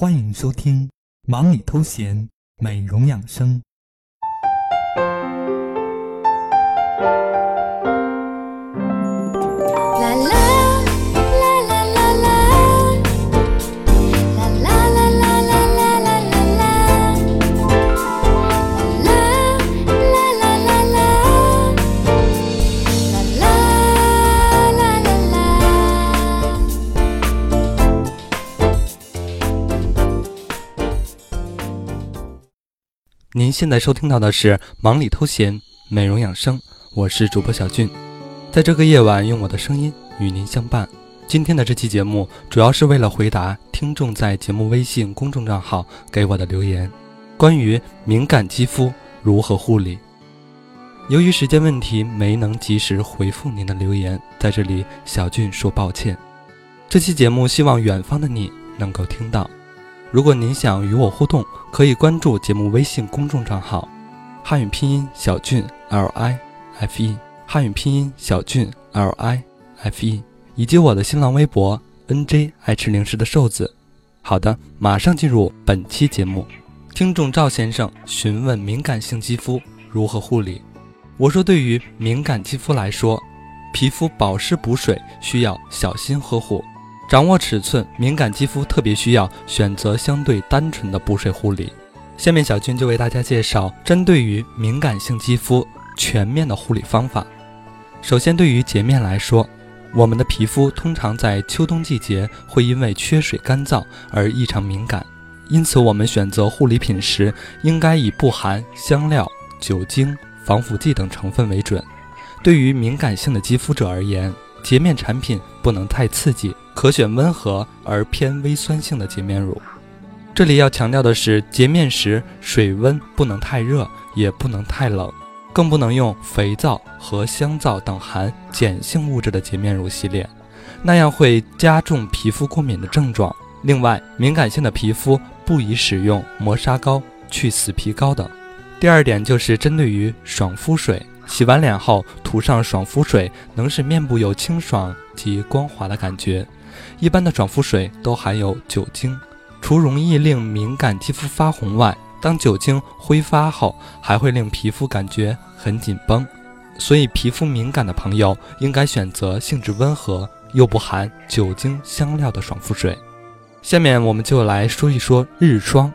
欢迎收听忙里偷闲美容养生。您现在收听到的是《忙里偷闲美容养生》，我是主播小俊，在这个夜晚用我的声音与您相伴。今天的这期节目主要是为了回答听众在节目微信公众账号给我的留言，关于敏感肌肤如何护理。由于时间问题，没能及时回复您的留言，在这里小俊说抱歉。这期节目希望远方的你能够听到。如果您想与我互动，可以关注节目微信公众账号“汉语拼音小俊 L I F E”，汉语拼音小俊 L I F E，以及我的新浪微博 N J 爱吃零食的瘦子。好的，马上进入本期节目。听众赵先生询问敏感性肌肤如何护理，我说对于敏感肌肤来说，皮肤保湿补水需要小心呵护。掌握尺寸，敏感肌肤特别需要选择相对单纯的补水护理。下面小军就为大家介绍针对于敏感性肌肤全面的护理方法。首先，对于洁面来说，我们的皮肤通常在秋冬季节会因为缺水干燥而异常敏感，因此我们选择护理品时应该以不含香料、酒精、防腐剂等成分为准。对于敏感性的肌肤者而言，洁面产品不能太刺激，可选温和而偏微酸性的洁面乳。这里要强调的是，洁面时水温不能太热，也不能太冷，更不能用肥皂和香皂等含碱性物质的洁面乳洗脸，那样会加重皮肤过敏的症状。另外，敏感性的皮肤不宜使用磨砂膏、去死皮膏等。第二点就是针对于爽肤水。洗完脸后涂上爽肤水，能使面部有清爽及光滑的感觉。一般的爽肤水都含有酒精，除容易令敏感肌肤发红外，当酒精挥发后，还会令皮肤感觉很紧绷。所以，皮肤敏感的朋友应该选择性质温和又不含酒精、香料的爽肤水。下面我们就来说一说日霜。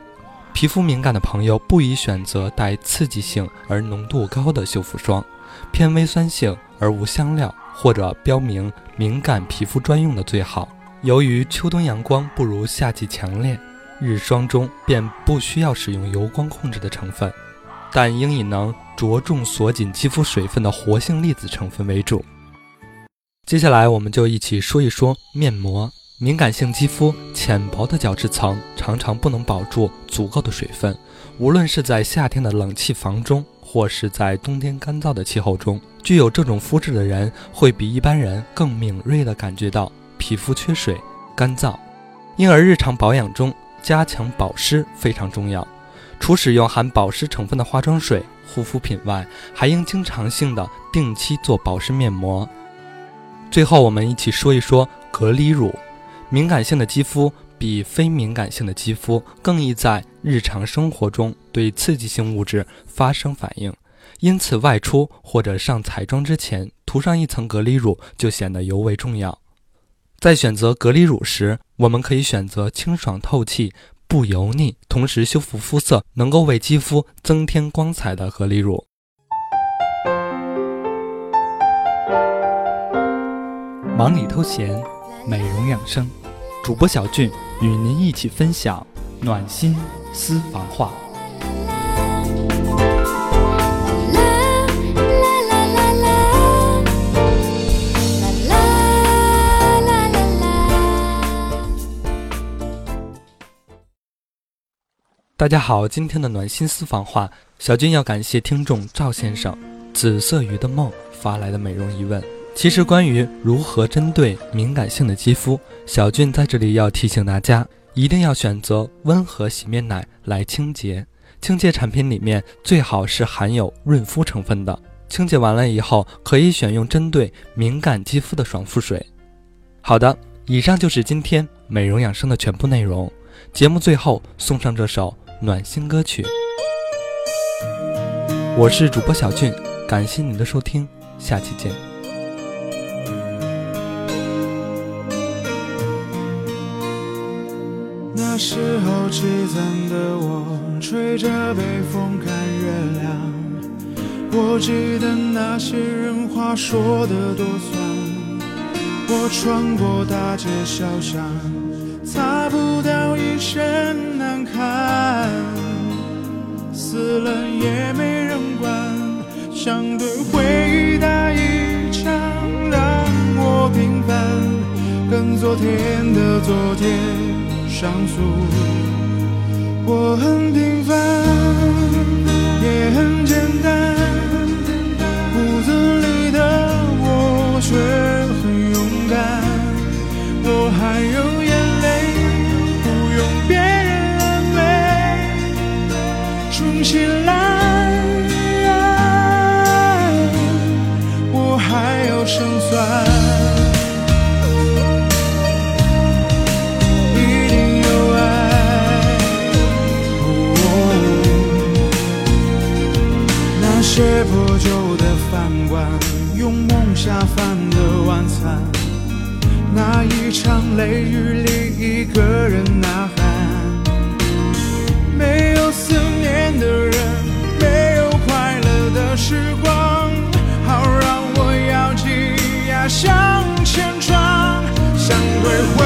皮肤敏感的朋友不宜选择带刺激性而浓度高的修复霜，偏微酸性而无香料或者标明敏感皮肤专用的最好。由于秋冬阳光不如夏季强烈，日霜中便不需要使用油光控制的成分，但应以能着重锁紧肌肤水分的活性粒子成分为主。接下来，我们就一起说一说面膜。敏感性肌肤浅薄的角质层常常不能保住足够的水分，无论是在夏天的冷气房中，或是在冬天干燥的气候中，具有这种肤质的人会比一般人更敏锐地感觉到皮肤缺水、干燥，因而日常保养中加强保湿非常重要。除使用含保湿成分的化妆水、护肤品外，还应经常性的定期做保湿面膜。最后，我们一起说一说隔离乳。敏感性的肌肤比非敏感性的肌肤更易在日常生活中对刺激性物质发生反应，因此外出或者上彩妆之前涂上一层隔离乳就显得尤为重要。在选择隔离乳时，我们可以选择清爽透气、不油腻，同时修复肤色、能够为肌肤增添光彩的隔离乳。忙里偷闲，美容养生。主播小俊与您一起分享暖心私房话。大家好，今天的暖心私房话，小军要感谢听众赵先生“紫色鱼的梦”发来的美容疑问。其实，关于如何针对敏感性的肌肤，小俊在这里要提醒大家，一定要选择温和洗面奶来清洁。清洁产品里面最好是含有润肤成分的。清洁完了以后，可以选用针对敏感肌肤的爽肤水。好的，以上就是今天美容养生的全部内容。节目最后送上这首暖心歌曲。我是主播小俊，感谢您的收听，下期见。那时候凄惨的我，吹着北风看月亮。我记得那些人话说的多酸。我穿过大街小巷，擦不掉一身难堪。死了也没人管，想对回忆打一枪，让我平凡，跟昨天的昨天上诉。我很平凡，也很简单，骨子里的我却很勇敢。我还有眼泪，不用别人安慰。重新来，我还有胜算，下饭的晚餐，那一场雷雨里一个人呐喊。没有思念的人，没有快乐的时光，好让我咬紧牙向前闯，想对回